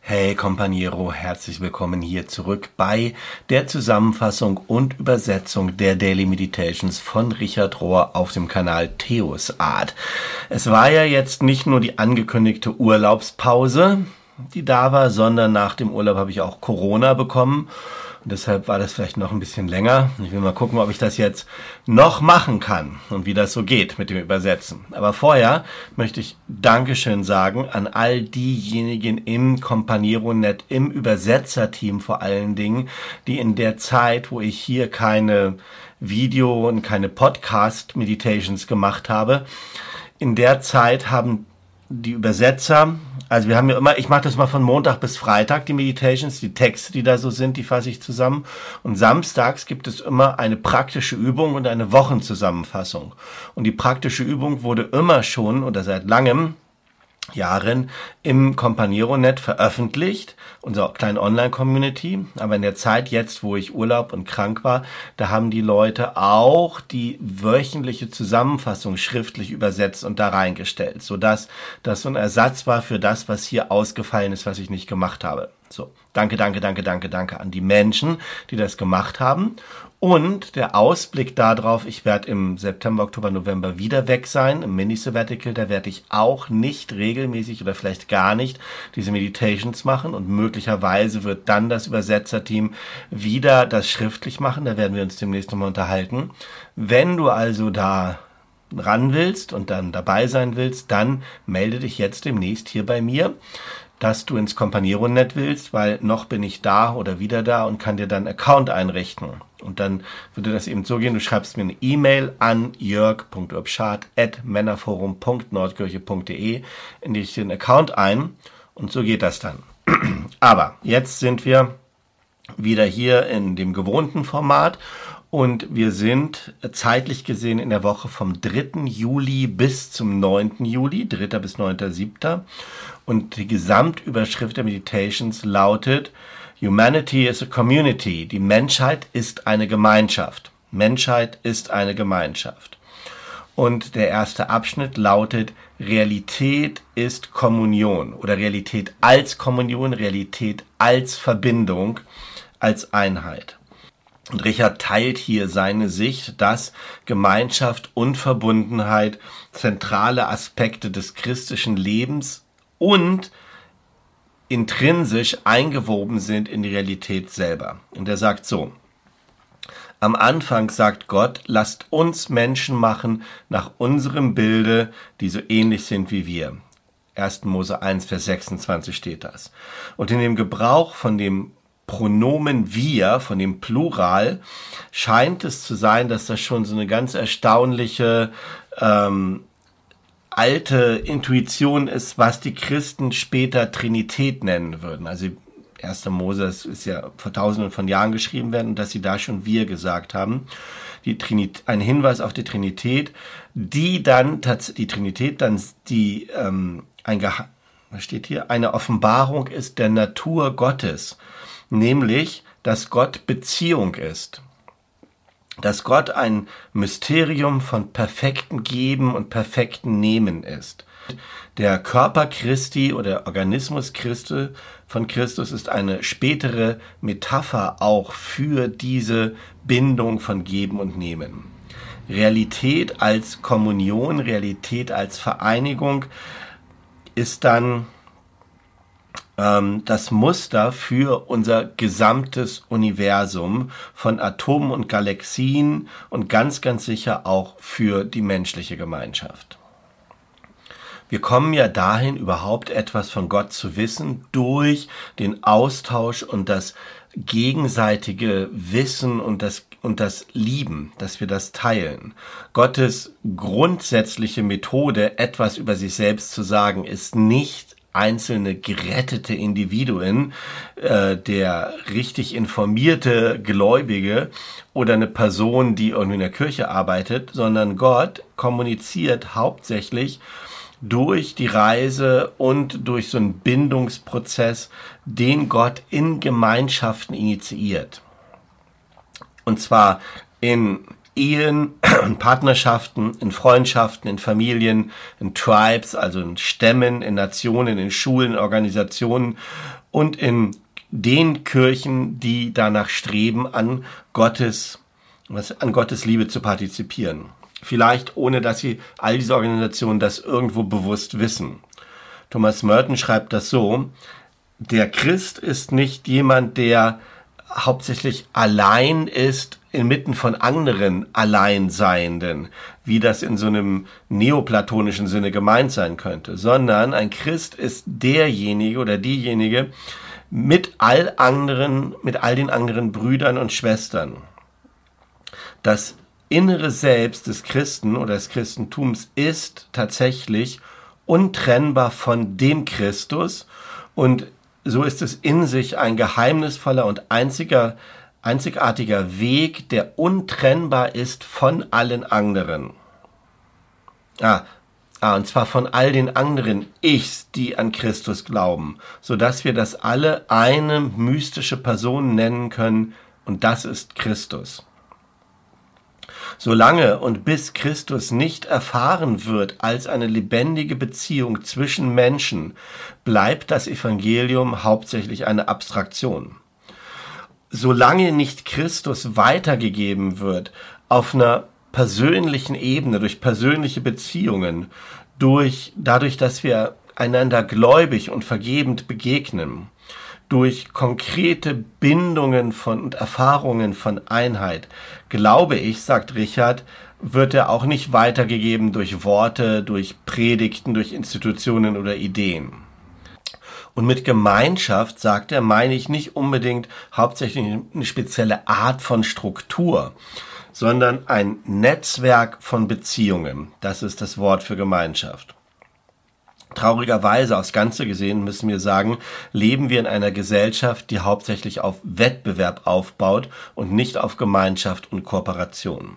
Hey Companiero, herzlich willkommen hier zurück bei der Zusammenfassung und Übersetzung der Daily Meditations von Richard Rohr auf dem Kanal Theos Art. Es war ja jetzt nicht nur die angekündigte Urlaubspause, die da war, sondern nach dem Urlaub habe ich auch Corona bekommen und deshalb war das vielleicht noch ein bisschen länger. Ich will mal gucken, ob ich das jetzt noch machen kann und wie das so geht mit dem Übersetzen. Aber vorher möchte ich Dankeschön sagen an all diejenigen im Companiero.net, im Übersetzerteam vor allen Dingen, die in der Zeit, wo ich hier keine Video und keine Podcast Meditations gemacht habe, in der Zeit haben die Übersetzer, also wir haben ja immer, ich mache das mal von Montag bis Freitag, die Meditations, die Texte, die da so sind, die fasse ich zusammen. Und samstags gibt es immer eine praktische Übung und eine Wochenzusammenfassung. Und die praktische Übung wurde immer schon oder seit langem Jahren im Companiero.net veröffentlicht, unsere kleine Online-Community. Aber in der Zeit jetzt, wo ich Urlaub und krank war, da haben die Leute auch die wöchentliche Zusammenfassung schriftlich übersetzt und da reingestellt, sodass das so ein Ersatz war für das, was hier ausgefallen ist, was ich nicht gemacht habe. So, danke, danke, danke, danke, danke an die Menschen, die das gemacht haben. Und der Ausblick darauf, ich werde im September, Oktober, November wieder weg sein, im Mini-Sabbatical, da werde ich auch nicht regelmäßig oder vielleicht gar nicht diese Meditations machen. Und möglicherweise wird dann das Übersetzerteam wieder das schriftlich machen, da werden wir uns demnächst nochmal unterhalten. Wenn du also da ran willst und dann dabei sein willst, dann melde dich jetzt demnächst hier bei mir dass du ins Companiero-Net willst, weil noch bin ich da oder wieder da und kann dir dann Account einrichten. Und dann würde das eben so gehen, du schreibst mir eine E-Mail an jörg.urbschad.männerforum.nordkirche.de, in die ich den Account ein und so geht das dann. Aber jetzt sind wir wieder hier in dem gewohnten Format und wir sind zeitlich gesehen in der Woche vom 3. Juli bis zum 9. Juli, 3. bis 9.7. Und die Gesamtüberschrift der Meditations lautet Humanity is a Community. Die Menschheit ist eine Gemeinschaft. Menschheit ist eine Gemeinschaft. Und der erste Abschnitt lautet Realität ist Kommunion oder Realität als Kommunion, Realität als Verbindung, als Einheit. Und Richard teilt hier seine Sicht, dass Gemeinschaft und Verbundenheit zentrale Aspekte des christlichen Lebens und intrinsisch eingewoben sind in die Realität selber. Und er sagt so, am Anfang sagt Gott, lasst uns Menschen machen nach unserem Bilde, die so ähnlich sind wie wir. 1. Mose 1, Vers 26 steht das. Und in dem Gebrauch von dem Pronomen wir, von dem Plural, scheint es zu sein, dass das schon so eine ganz erstaunliche ähm, alte Intuition ist, was die Christen später Trinität nennen würden. Also 1. Mose ist ja vor tausenden von Jahren geschrieben werden und dass sie da schon wir gesagt haben. Die Trinität, ein Hinweis auf die Trinität, die dann, die Trinität dann die, ähm, ein Geha was steht hier? Eine Offenbarung ist der Natur Gottes, nämlich, dass Gott Beziehung ist dass Gott ein Mysterium von perfekten Geben und perfekten Nehmen ist. Der Körper Christi oder Organismus Christi von Christus ist eine spätere Metapher auch für diese Bindung von Geben und Nehmen. Realität als Kommunion, Realität als Vereinigung ist dann ähm, das Muster für unser gesamtes Universum von Atomen und Galaxien und ganz, ganz sicher auch für die menschliche Gemeinschaft. Wir kommen ja dahin, überhaupt etwas von Gott zu wissen, durch den Austausch und das gegenseitige Wissen und das, und das Lieben, dass wir das teilen. Gottes grundsätzliche Methode, etwas über sich selbst zu sagen, ist nicht einzelne gerettete Individuen, äh, der richtig informierte Gläubige oder eine Person, die irgendwie in der Kirche arbeitet, sondern Gott kommuniziert hauptsächlich durch die Reise und durch so einen Bindungsprozess, den Gott in Gemeinschaften initiiert. Und zwar in Ehen und Partnerschaften, in Freundschaften, in Familien, in Tribes, also in Stämmen, in Nationen, in Schulen, in Organisationen und in den Kirchen, die danach streben, an Gottes, an Gottes Liebe zu partizipieren. Vielleicht ohne, dass sie all diese Organisationen das irgendwo bewusst wissen. Thomas Merton schreibt das so, der Christ ist nicht jemand, der hauptsächlich allein ist inmitten von anderen Alleinseienden, wie das in so einem neoplatonischen Sinne gemeint sein könnte, sondern ein Christ ist derjenige oder diejenige mit all anderen, mit all den anderen Brüdern und Schwestern. Das innere Selbst des Christen oder des Christentums ist tatsächlich untrennbar von dem Christus und so ist es in sich ein geheimnisvoller und einziger, einzigartiger Weg, der untrennbar ist von allen anderen. Ah, ah, und zwar von all den anderen Ichs, die an Christus glauben, so dass wir das alle eine mystische Person nennen können, und das ist Christus. Solange und bis Christus nicht erfahren wird als eine lebendige Beziehung zwischen Menschen, bleibt das Evangelium hauptsächlich eine Abstraktion. Solange nicht Christus weitergegeben wird auf einer persönlichen Ebene, durch persönliche Beziehungen, durch, dadurch, dass wir einander gläubig und vergebend begegnen, durch konkrete Bindungen von und Erfahrungen von Einheit, glaube ich, sagt Richard, wird er auch nicht weitergegeben durch Worte, durch Predigten, durch Institutionen oder Ideen. Und mit Gemeinschaft, sagt er, meine ich nicht unbedingt hauptsächlich eine spezielle Art von Struktur, sondern ein Netzwerk von Beziehungen. Das ist das Wort für Gemeinschaft. Traurigerweise aufs Ganze gesehen müssen wir sagen, leben wir in einer Gesellschaft, die hauptsächlich auf Wettbewerb aufbaut und nicht auf Gemeinschaft und Kooperation.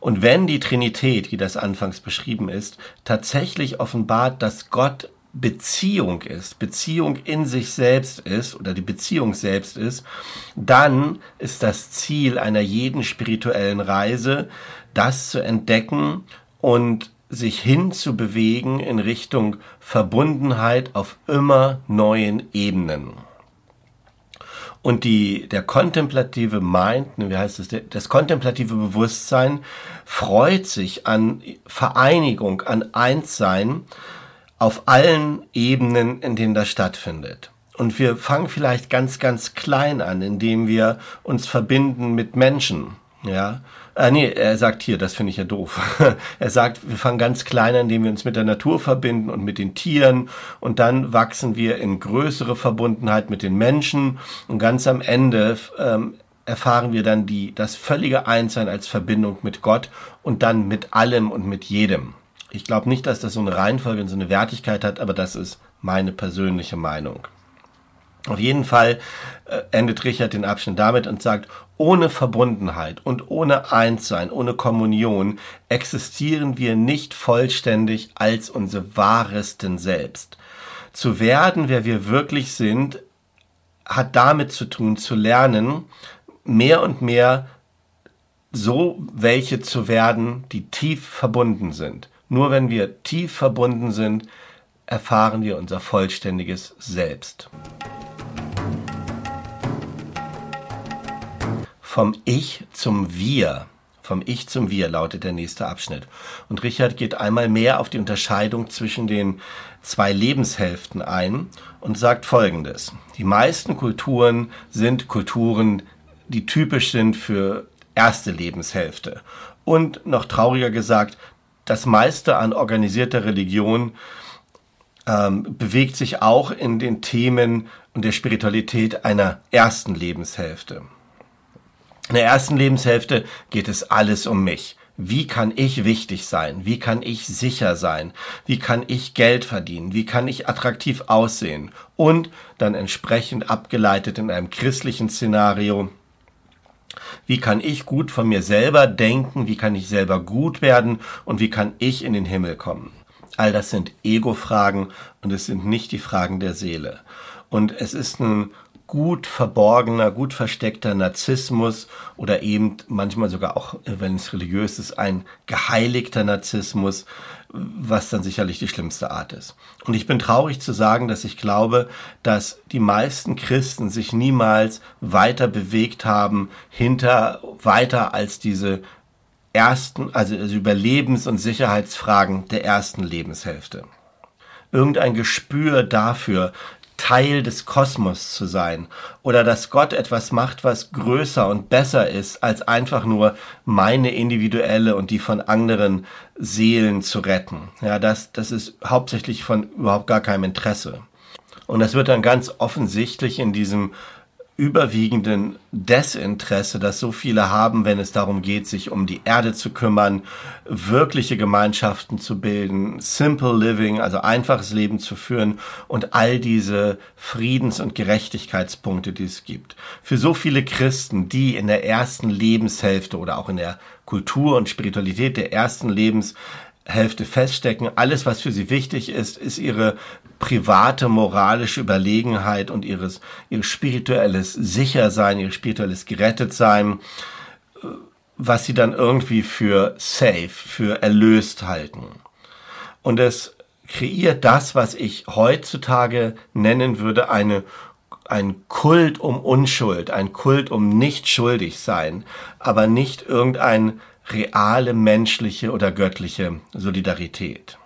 Und wenn die Trinität, wie das anfangs beschrieben ist, tatsächlich offenbart, dass Gott Beziehung ist, Beziehung in sich selbst ist oder die Beziehung selbst ist, dann ist das Ziel einer jeden spirituellen Reise, das zu entdecken und sich hinzubewegen in Richtung Verbundenheit auf immer neuen Ebenen. Und die, der kontemplative Mind, wie heißt es, das kontemplative Bewusstsein freut sich an Vereinigung, an Einssein auf allen Ebenen, in denen das stattfindet. Und wir fangen vielleicht ganz, ganz klein an, indem wir uns verbinden mit Menschen, ja, äh, nee, er sagt hier, das finde ich ja doof. er sagt, wir fangen ganz klein an, indem wir uns mit der Natur verbinden und mit den Tieren und dann wachsen wir in größere Verbundenheit mit den Menschen und ganz am Ende ähm, erfahren wir dann die, das völlige Einssein als Verbindung mit Gott und dann mit allem und mit jedem. Ich glaube nicht, dass das so eine Reihenfolge und so eine Wertigkeit hat, aber das ist meine persönliche Meinung. Auf jeden Fall äh, endet Richard den Abschnitt damit und sagt, ohne Verbundenheit und ohne Einssein, ohne Kommunion existieren wir nicht vollständig als unsere wahresten Selbst. Zu werden, wer wir wirklich sind, hat damit zu tun, zu lernen, mehr und mehr so welche zu werden, die tief verbunden sind. Nur wenn wir tief verbunden sind, erfahren wir unser vollständiges Selbst. Vom Ich zum Wir. Vom Ich zum Wir lautet der nächste Abschnitt. Und Richard geht einmal mehr auf die Unterscheidung zwischen den zwei Lebenshälften ein und sagt Folgendes. Die meisten Kulturen sind Kulturen, die typisch sind für erste Lebenshälfte. Und noch trauriger gesagt, das meiste an organisierter Religion ähm, bewegt sich auch in den Themen und der Spiritualität einer ersten Lebenshälfte. In der ersten Lebenshälfte geht es alles um mich. Wie kann ich wichtig sein? Wie kann ich sicher sein? Wie kann ich Geld verdienen? Wie kann ich attraktiv aussehen? Und dann entsprechend abgeleitet in einem christlichen Szenario. Wie kann ich gut von mir selber denken? Wie kann ich selber gut werden? Und wie kann ich in den Himmel kommen? All das sind Ego-Fragen und es sind nicht die Fragen der Seele. Und es ist ein gut verborgener, gut versteckter Narzissmus oder eben manchmal sogar auch, wenn es religiös ist, ein geheiligter Narzissmus, was dann sicherlich die schlimmste Art ist. Und ich bin traurig zu sagen, dass ich glaube, dass die meisten Christen sich niemals weiter bewegt haben hinter weiter als diese ersten, also Überlebens- und Sicherheitsfragen der ersten Lebenshälfte. Irgendein Gespür dafür, Teil des Kosmos zu sein oder dass Gott etwas macht, was größer und besser ist, als einfach nur meine individuelle und die von anderen Seelen zu retten. Ja, das, das ist hauptsächlich von überhaupt gar keinem Interesse. Und das wird dann ganz offensichtlich in diesem überwiegenden Desinteresse, das so viele haben, wenn es darum geht, sich um die Erde zu kümmern, wirkliche Gemeinschaften zu bilden, simple living, also einfaches Leben zu führen und all diese Friedens- und Gerechtigkeitspunkte, die es gibt. Für so viele Christen, die in der ersten Lebenshälfte oder auch in der Kultur und Spiritualität der ersten Lebenshälfte Hälfte feststecken. Alles, was für sie wichtig ist, ist ihre private moralische Überlegenheit und ihres, ihr spirituelles Sichersein, ihr spirituelles Gerettetsein, was sie dann irgendwie für safe, für erlöst halten. Und es kreiert das, was ich heutzutage nennen würde, eine ein Kult um Unschuld, ein Kult um nicht schuldig sein, aber nicht irgendein reale menschliche oder göttliche Solidarität.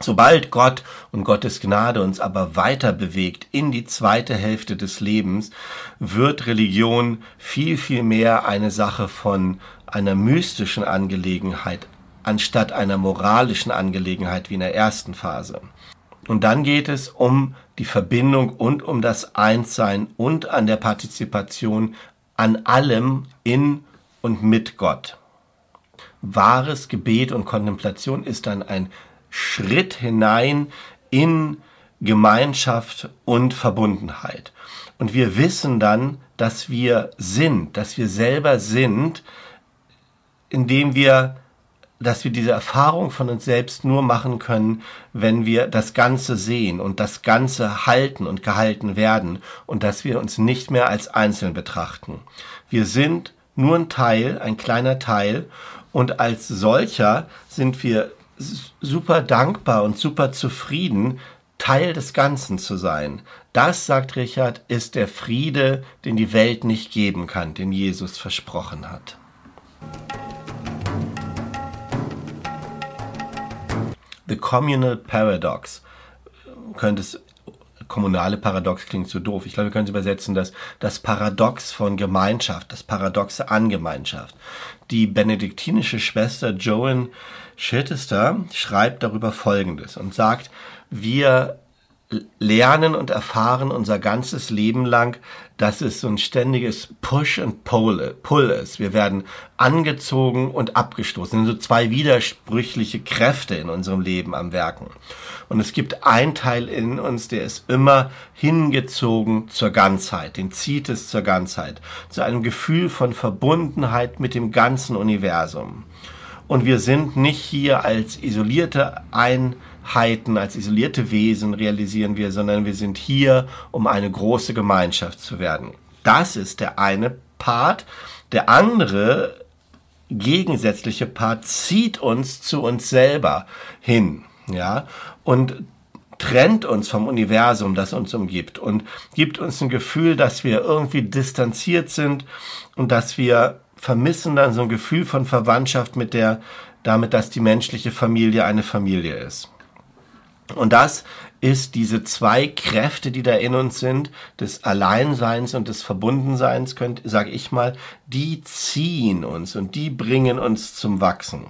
Sobald Gott und Gottes Gnade uns aber weiter bewegt in die zweite Hälfte des Lebens, wird Religion viel, viel mehr eine Sache von einer mystischen Angelegenheit anstatt einer moralischen Angelegenheit wie in der ersten Phase. Und dann geht es um die Verbindung und um das Einssein und an der Partizipation an allem in und mit Gott. Wahres Gebet und Kontemplation ist dann ein Schritt hinein in Gemeinschaft und Verbundenheit. Und wir wissen dann, dass wir sind, dass wir selber sind, indem wir, dass wir diese Erfahrung von uns selbst nur machen können, wenn wir das Ganze sehen und das Ganze halten und gehalten werden und dass wir uns nicht mehr als Einzeln betrachten. Wir sind nur ein Teil, ein kleiner Teil. Und als solcher sind wir super dankbar und super zufrieden, Teil des Ganzen zu sein. Das, sagt Richard, ist der Friede, den die Welt nicht geben kann, den Jesus versprochen hat. The Communal Paradox könnte es kommunale Paradox klingt so doof. Ich glaube, wir können es übersetzen, dass das Paradox von Gemeinschaft, das Paradoxe an Gemeinschaft. Die benediktinische Schwester Joan Chichester schreibt darüber Folgendes und sagt, wir lernen und erfahren unser ganzes Leben lang, dass es so ein ständiges Push and Pull, ist. Wir werden angezogen und abgestoßen. Das sind so zwei widersprüchliche Kräfte in unserem Leben am Werken. Und es gibt einen Teil in uns, der ist immer hingezogen zur Ganzheit, den zieht es zur Ganzheit, zu einem Gefühl von Verbundenheit mit dem ganzen Universum. Und wir sind nicht hier als isolierte Einheiten, als isolierte Wesen realisieren wir, sondern wir sind hier, um eine große Gemeinschaft zu werden. Das ist der eine Part. Der andere gegensätzliche Part zieht uns zu uns selber hin ja, und trennt uns vom Universum, das uns umgibt und gibt uns ein Gefühl, dass wir irgendwie distanziert sind und dass wir vermissen dann so ein Gefühl von Verwandtschaft mit der, damit, dass die menschliche Familie eine Familie ist. Und das ist diese zwei Kräfte, die da in uns sind, des Alleinseins und des Verbundenseins, könnt, sag ich mal, die ziehen uns und die bringen uns zum Wachsen.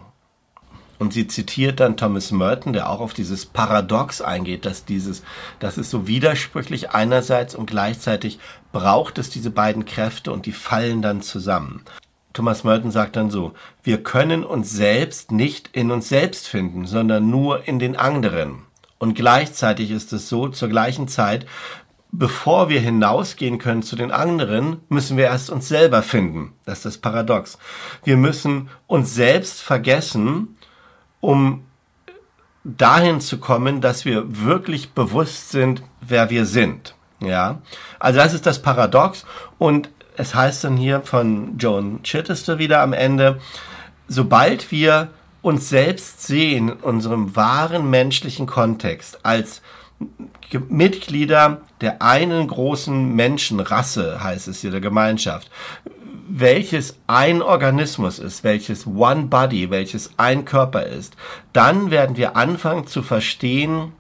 Und sie zitiert dann Thomas Merton, der auch auf dieses Paradox eingeht, dass dieses, das ist so widersprüchlich einerseits und gleichzeitig braucht es diese beiden Kräfte und die fallen dann zusammen. Thomas Merton sagt dann so, wir können uns selbst nicht in uns selbst finden, sondern nur in den anderen. Und gleichzeitig ist es so, zur gleichen Zeit, bevor wir hinausgehen können zu den anderen, müssen wir erst uns selber finden. Das ist das Paradox. Wir müssen uns selbst vergessen, um dahin zu kommen, dass wir wirklich bewusst sind, wer wir sind. Ja, also das ist das Paradox und es heißt dann hier von Joan Chittister wieder am Ende, sobald wir uns selbst sehen in unserem wahren menschlichen Kontext als Mitglieder der einen großen Menschenrasse, heißt es hier, der Gemeinschaft, welches ein Organismus ist, welches One Body, welches ein Körper ist, dann werden wir anfangen zu verstehen,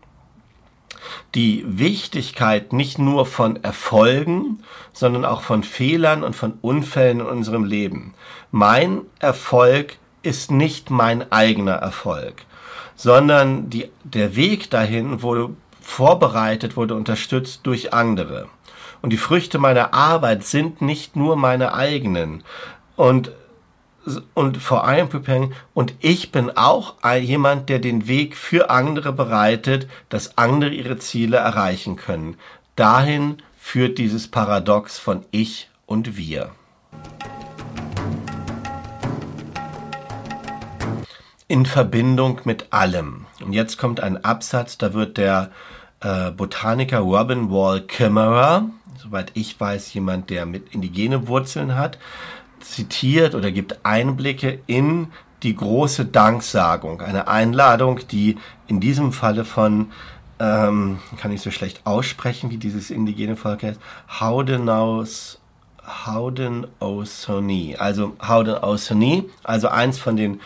die Wichtigkeit nicht nur von Erfolgen, sondern auch von Fehlern und von Unfällen in unserem Leben. Mein Erfolg ist nicht mein eigener Erfolg, sondern die, der Weg dahin wurde vorbereitet, wurde unterstützt durch andere. Und die Früchte meiner Arbeit sind nicht nur meine eigenen. Und und vor allem preparing und ich bin auch jemand, der den Weg für andere bereitet, dass andere ihre Ziele erreichen können. Dahin führt dieses Paradox von ich und wir. In Verbindung mit allem. Und jetzt kommt ein Absatz, da wird der äh, Botaniker Robin Wall Kimmerer, soweit ich weiß, jemand, der mit indigene Wurzeln hat, zitiert oder gibt Einblicke in die große Danksagung, eine Einladung, die in diesem Falle von, ähm, kann ich so schlecht aussprechen, wie dieses indigene Volk heißt, Haudenaus, Haudenosaunee, also Haudenosaunee, also eins von den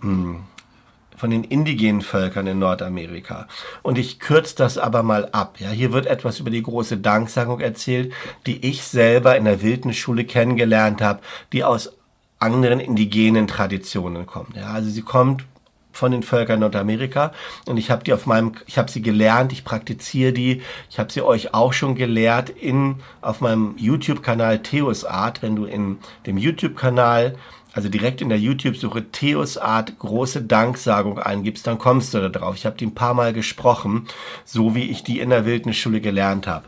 von den indigenen Völkern in Nordamerika. Und ich kürze das aber mal ab. Ja, hier wird etwas über die große Danksagung erzählt, die ich selber in der Wildnisschule kennengelernt habe, die aus anderen indigenen Traditionen kommt. Ja, also sie kommt von den Völkern Nordamerika und ich habe die auf meinem ich habe sie gelernt, ich praktiziere die, ich habe sie euch auch schon gelehrt in auf meinem YouTube Kanal Theos Art, wenn du in dem YouTube Kanal also direkt in der YouTube-Suche Theos Art große Danksagung eingibst, dann kommst du da drauf. Ich habe die ein paar Mal gesprochen, so wie ich die in der Wildnisschule gelernt habe.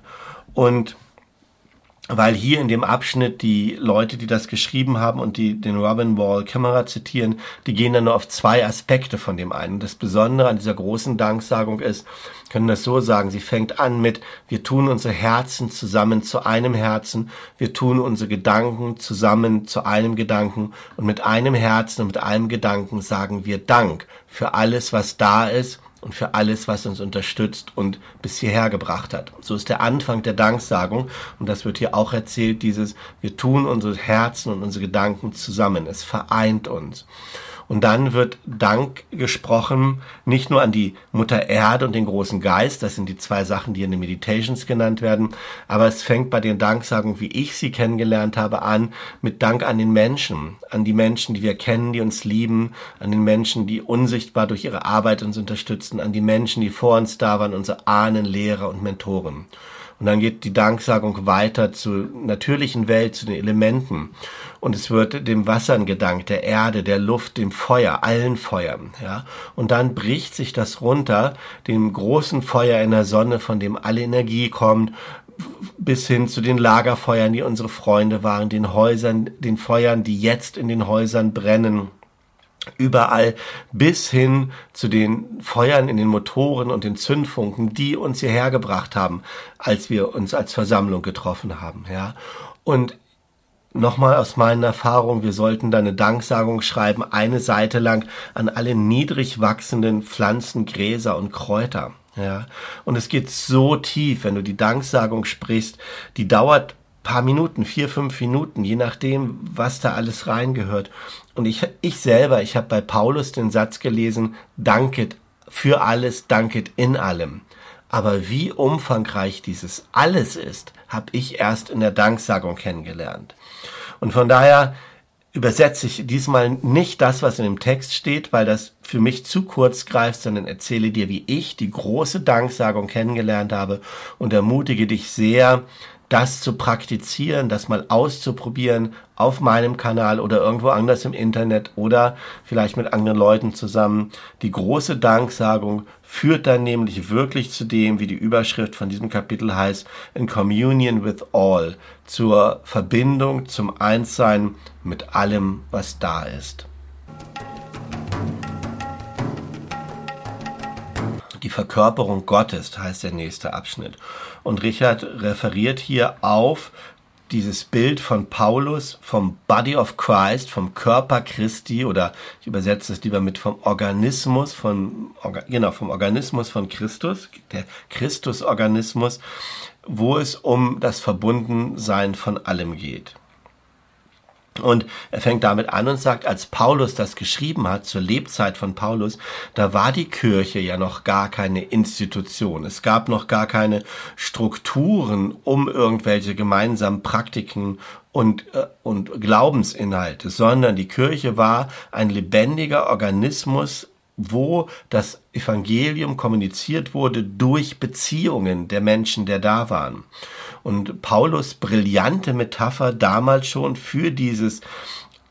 Und weil hier in dem Abschnitt die Leute, die das geschrieben haben und die den Robin Wall Kamera zitieren, die gehen dann nur auf zwei Aspekte von dem einen. Das Besondere an dieser großen Danksagung ist, können das so sagen, sie fängt an mit, wir tun unsere Herzen zusammen zu einem Herzen, wir tun unsere Gedanken zusammen zu einem Gedanken und mit einem Herzen und mit einem Gedanken sagen wir Dank für alles, was da ist und für alles, was uns unterstützt und bis hierher gebracht hat. So ist der Anfang der Danksagung und das wird hier auch erzählt, dieses, wir tun unsere Herzen und unsere Gedanken zusammen, es vereint uns. Und dann wird Dank gesprochen, nicht nur an die Mutter Erde und den großen Geist, das sind die zwei Sachen, die in den Meditations genannt werden, aber es fängt bei den Danksagungen, wie ich sie kennengelernt habe, an, mit Dank an den Menschen, an die Menschen, die wir kennen, die uns lieben, an den Menschen, die unsichtbar durch ihre Arbeit uns unterstützen, an die Menschen, die vor uns da waren, unsere Ahnen, Lehrer und Mentoren. Und dann geht die Danksagung weiter zur natürlichen Welt, zu den Elementen. Und es wird dem Wassern gedankt, der Erde, der Luft, dem Feuer, allen Feuern, ja. Und dann bricht sich das runter, dem großen Feuer in der Sonne, von dem alle Energie kommt, bis hin zu den Lagerfeuern, die unsere Freunde waren, den Häusern, den Feuern, die jetzt in den Häusern brennen überall bis hin zu den Feuern in den Motoren und den Zündfunken, die uns hierher gebracht haben, als wir uns als Versammlung getroffen haben, ja. Und nochmal aus meinen Erfahrungen, wir sollten da eine Danksagung schreiben, eine Seite lang an alle niedrig wachsenden Pflanzen, Gräser und Kräuter. Ja, und es geht so tief, wenn du die Danksagung sprichst, die dauert paar Minuten, vier, fünf Minuten, je nachdem, was da alles reingehört. Und ich, ich selber, ich habe bei Paulus den Satz gelesen, danket für alles, danket in allem. Aber wie umfangreich dieses alles ist, habe ich erst in der Danksagung kennengelernt. Und von daher übersetze ich diesmal nicht das, was in dem Text steht, weil das für mich zu kurz greift, sondern erzähle dir, wie ich die große Danksagung kennengelernt habe und ermutige dich sehr, das zu praktizieren, das mal auszuprobieren auf meinem Kanal oder irgendwo anders im Internet oder vielleicht mit anderen Leuten zusammen. Die große Danksagung führt dann nämlich wirklich zu dem, wie die Überschrift von diesem Kapitel heißt, in Communion with All, zur Verbindung, zum Einssein mit allem, was da ist. Die Verkörperung Gottes heißt der nächste Abschnitt. Und Richard referiert hier auf dieses Bild von Paulus vom Body of Christ, vom Körper Christi oder ich übersetze es lieber mit vom Organismus von genau vom Organismus von Christus, der Christusorganismus, wo es um das Verbundensein von allem geht. Und er fängt damit an und sagt, als Paulus das geschrieben hat, zur Lebzeit von Paulus, da war die Kirche ja noch gar keine Institution. Es gab noch gar keine Strukturen, um irgendwelche gemeinsamen Praktiken und, äh, und Glaubensinhalte, sondern die Kirche war ein lebendiger Organismus, wo das Evangelium kommuniziert wurde durch Beziehungen der Menschen, der da waren. Und Paulus brillante Metapher damals schon für dieses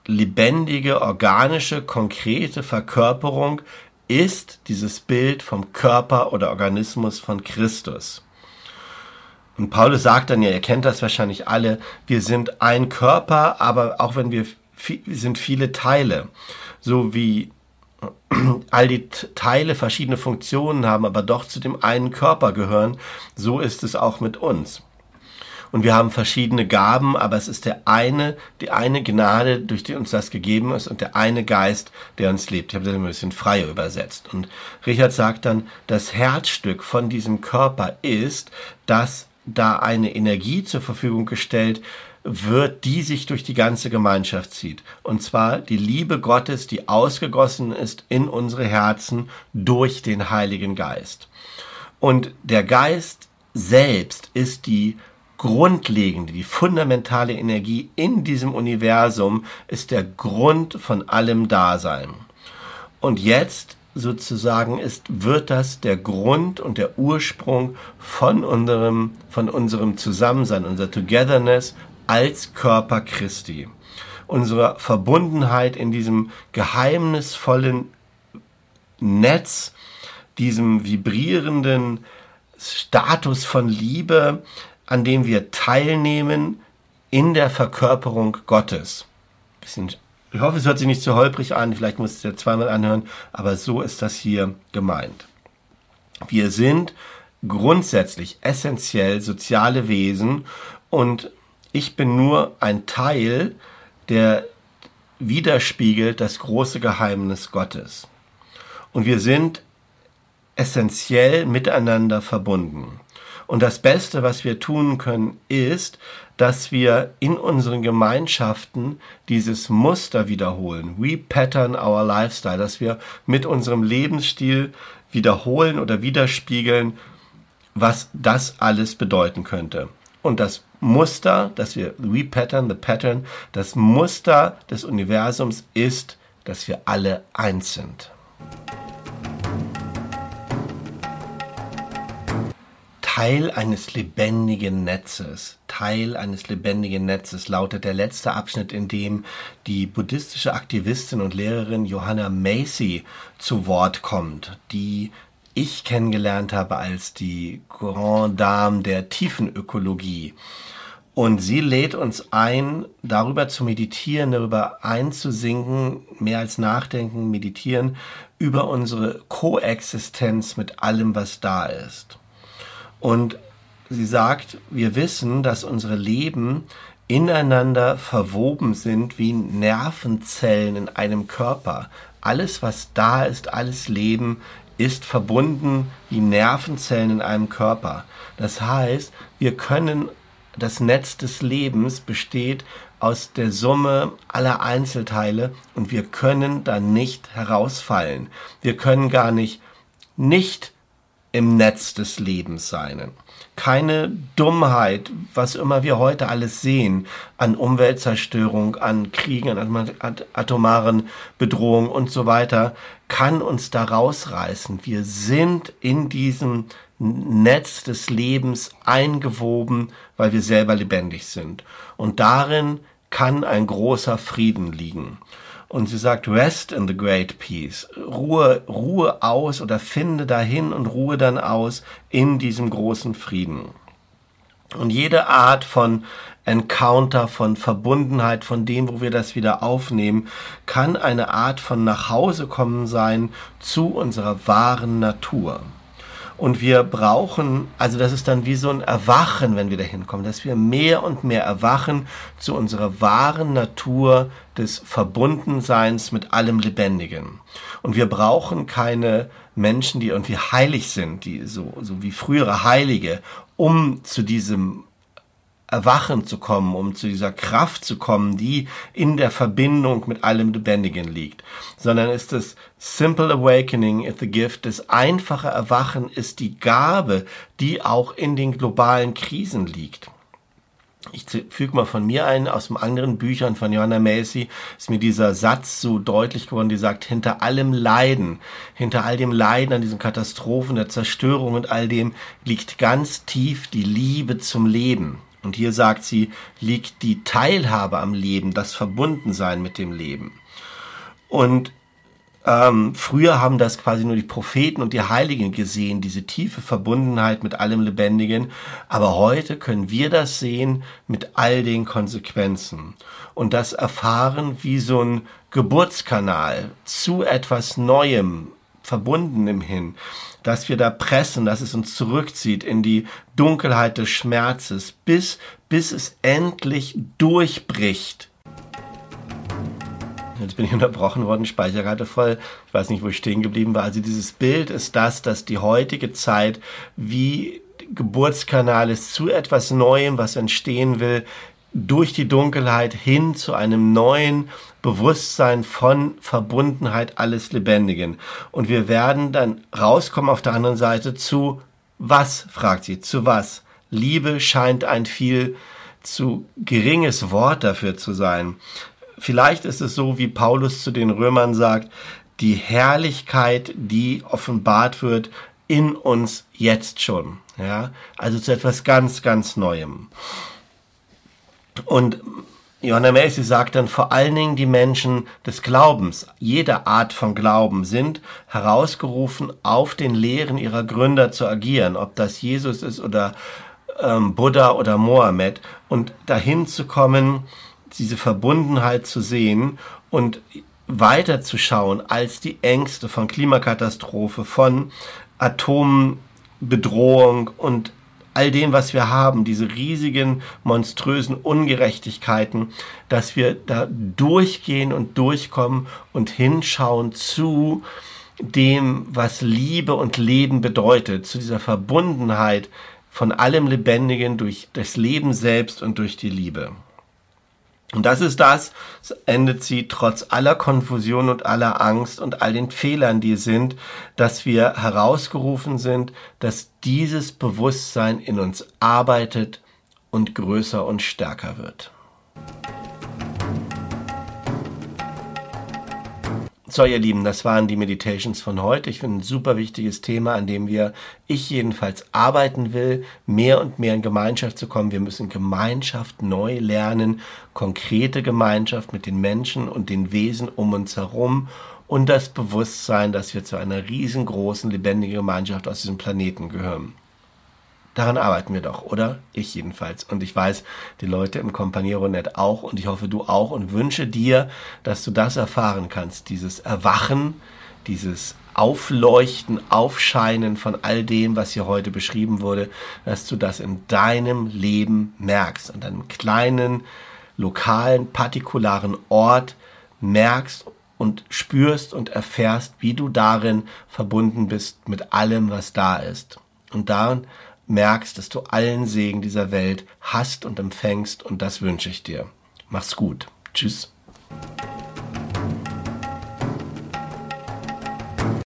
lebendige, organische, konkrete Verkörperung ist dieses Bild vom Körper oder Organismus von Christus. Und Paulus sagt dann ja, ihr kennt das wahrscheinlich alle, wir sind ein Körper, aber auch wenn wir, sind viele Teile. So wie all die Teile verschiedene Funktionen haben, aber doch zu dem einen Körper gehören, so ist es auch mit uns und wir haben verschiedene Gaben, aber es ist der eine, die eine Gnade, durch die uns das gegeben ist und der eine Geist, der uns lebt. Ich habe das ein bisschen freier übersetzt. Und Richard sagt dann, das Herzstück von diesem Körper ist, dass da eine Energie zur Verfügung gestellt wird, die sich durch die ganze Gemeinschaft zieht. Und zwar die Liebe Gottes, die ausgegossen ist in unsere Herzen durch den Heiligen Geist. Und der Geist selbst ist die grundlegende, die fundamentale Energie in diesem Universum ist der Grund von allem Dasein. Und jetzt sozusagen ist, wird das der Grund und der Ursprung von unserem, von unserem Zusammensein, unser Togetherness als Körper Christi. Unsere Verbundenheit in diesem geheimnisvollen Netz, diesem vibrierenden Status von Liebe, an dem wir teilnehmen in der Verkörperung Gottes. Ich hoffe, es hört sich nicht zu holprig an, vielleicht muss es ja zweimal anhören, aber so ist das hier gemeint. Wir sind grundsätzlich essentiell soziale Wesen und ich bin nur ein Teil, der widerspiegelt das große Geheimnis Gottes. Und wir sind essentiell miteinander verbunden. Und das Beste, was wir tun können, ist, dass wir in unseren Gemeinschaften dieses Muster wiederholen. We pattern our lifestyle, dass wir mit unserem Lebensstil wiederholen oder widerspiegeln, was das alles bedeuten könnte. Und das Muster, dass wir repattern, the pattern, das Muster des Universums ist, dass wir alle eins sind. Teil eines lebendigen Netzes. Teil eines lebendigen Netzes lautet der letzte Abschnitt, in dem die buddhistische Aktivistin und Lehrerin Johanna Macy zu Wort kommt, die ich kennengelernt habe als die Grand Dame der Tiefenökologie. Und sie lädt uns ein, darüber zu meditieren, darüber einzusinken, mehr als nachdenken, meditieren, über unsere Koexistenz mit allem, was da ist. Und sie sagt, wir wissen, dass unsere Leben ineinander verwoben sind wie Nervenzellen in einem Körper. Alles, was da ist, alles Leben ist verbunden wie Nervenzellen in einem Körper. Das heißt, wir können, das Netz des Lebens besteht aus der Summe aller Einzelteile und wir können da nicht herausfallen. Wir können gar nicht nicht im Netz des Lebens sein. Keine Dummheit, was immer wir heute alles sehen, an Umweltzerstörung, an Kriegen, an atomaren Bedrohungen und so weiter, kann uns da rausreißen. Wir sind in diesem Netz des Lebens eingewoben, weil wir selber lebendig sind. Und darin kann ein großer Frieden liegen. Und sie sagt, rest in the great peace. Ruhe, Ruhe aus oder finde dahin und ruhe dann aus in diesem großen Frieden. Und jede Art von Encounter, von Verbundenheit, von dem, wo wir das wieder aufnehmen, kann eine Art von Nachhausekommen sein zu unserer wahren Natur. Und wir brauchen, also das ist dann wie so ein Erwachen, wenn wir da hinkommen, dass wir mehr und mehr erwachen zu unserer wahren Natur des Verbundenseins mit allem Lebendigen. Und wir brauchen keine Menschen, die irgendwie heilig sind, die so, so wie frühere Heilige, um zu diesem Erwachen zu kommen, um zu dieser Kraft zu kommen, die in der Verbindung mit allem Lebendigen liegt, sondern ist das Simple Awakening is the gift, das einfache Erwachen ist die Gabe, die auch in den globalen Krisen liegt. Ich füge mal von mir ein, aus dem anderen Büchern von Johanna Macy ist mir dieser Satz so deutlich geworden, die sagt, hinter allem Leiden, hinter all dem Leiden an diesen Katastrophen, der Zerstörung und all dem liegt ganz tief die Liebe zum Leben. Und hier sagt sie, liegt die Teilhabe am Leben, das Verbundensein mit dem Leben. Und ähm, früher haben das quasi nur die Propheten und die Heiligen gesehen, diese tiefe Verbundenheit mit allem Lebendigen. Aber heute können wir das sehen mit all den Konsequenzen und das erfahren wie so ein Geburtskanal zu etwas Neuem, Verbundenem hin dass wir da pressen, dass es uns zurückzieht in die Dunkelheit des Schmerzes, bis, bis es endlich durchbricht. Jetzt bin ich unterbrochen worden, Speicherkarte voll. Ich weiß nicht, wo ich stehen geblieben war. Also dieses Bild ist das, dass die heutige Zeit wie Geburtskanal ist zu etwas Neuem, was entstehen will, durch die Dunkelheit hin zu einem neuen Bewusstsein von Verbundenheit alles Lebendigen. Und wir werden dann rauskommen auf der anderen Seite zu was, fragt sie, zu was? Liebe scheint ein viel zu geringes Wort dafür zu sein. Vielleicht ist es so, wie Paulus zu den Römern sagt, die Herrlichkeit, die offenbart wird in uns jetzt schon. Ja, also zu etwas ganz, ganz Neuem. Und Johanna Macy sagt dann vor allen Dingen die Menschen des Glaubens, jeder Art von Glauben sind herausgerufen, auf den Lehren ihrer Gründer zu agieren, ob das Jesus ist oder ähm, Buddha oder Mohammed und dahin zu kommen, diese Verbundenheit zu sehen und weiterzuschauen als die Ängste von Klimakatastrophe, von Atombedrohung und all dem, was wir haben, diese riesigen, monströsen Ungerechtigkeiten, dass wir da durchgehen und durchkommen und hinschauen zu dem, was Liebe und Leben bedeutet, zu dieser Verbundenheit von allem Lebendigen durch das Leben selbst und durch die Liebe. Und das ist das, endet sie trotz aller Konfusion und aller Angst und all den Fehlern, die sind, dass wir herausgerufen sind, dass dieses Bewusstsein in uns arbeitet und größer und stärker wird. So, ihr Lieben, das waren die Meditations von heute. Ich finde ein super wichtiges Thema, an dem wir, ich jedenfalls arbeiten will, mehr und mehr in Gemeinschaft zu kommen. Wir müssen Gemeinschaft neu lernen, konkrete Gemeinschaft mit den Menschen und den Wesen um uns herum und das Bewusstsein, dass wir zu einer riesengroßen, lebendigen Gemeinschaft aus diesem Planeten gehören. Daran arbeiten wir doch, oder? Ich jedenfalls. Und ich weiß, die Leute im Companiero.net auch und ich hoffe, du auch und wünsche dir, dass du das erfahren kannst, dieses Erwachen, dieses Aufleuchten, Aufscheinen von all dem, was hier heute beschrieben wurde, dass du das in deinem Leben merkst, an deinem kleinen, lokalen, partikularen Ort merkst und spürst und erfährst, wie du darin verbunden bist mit allem, was da ist. Und darin merkst, dass du allen Segen dieser Welt hast und empfängst und das wünsche ich dir. Mach's gut. Tschüss.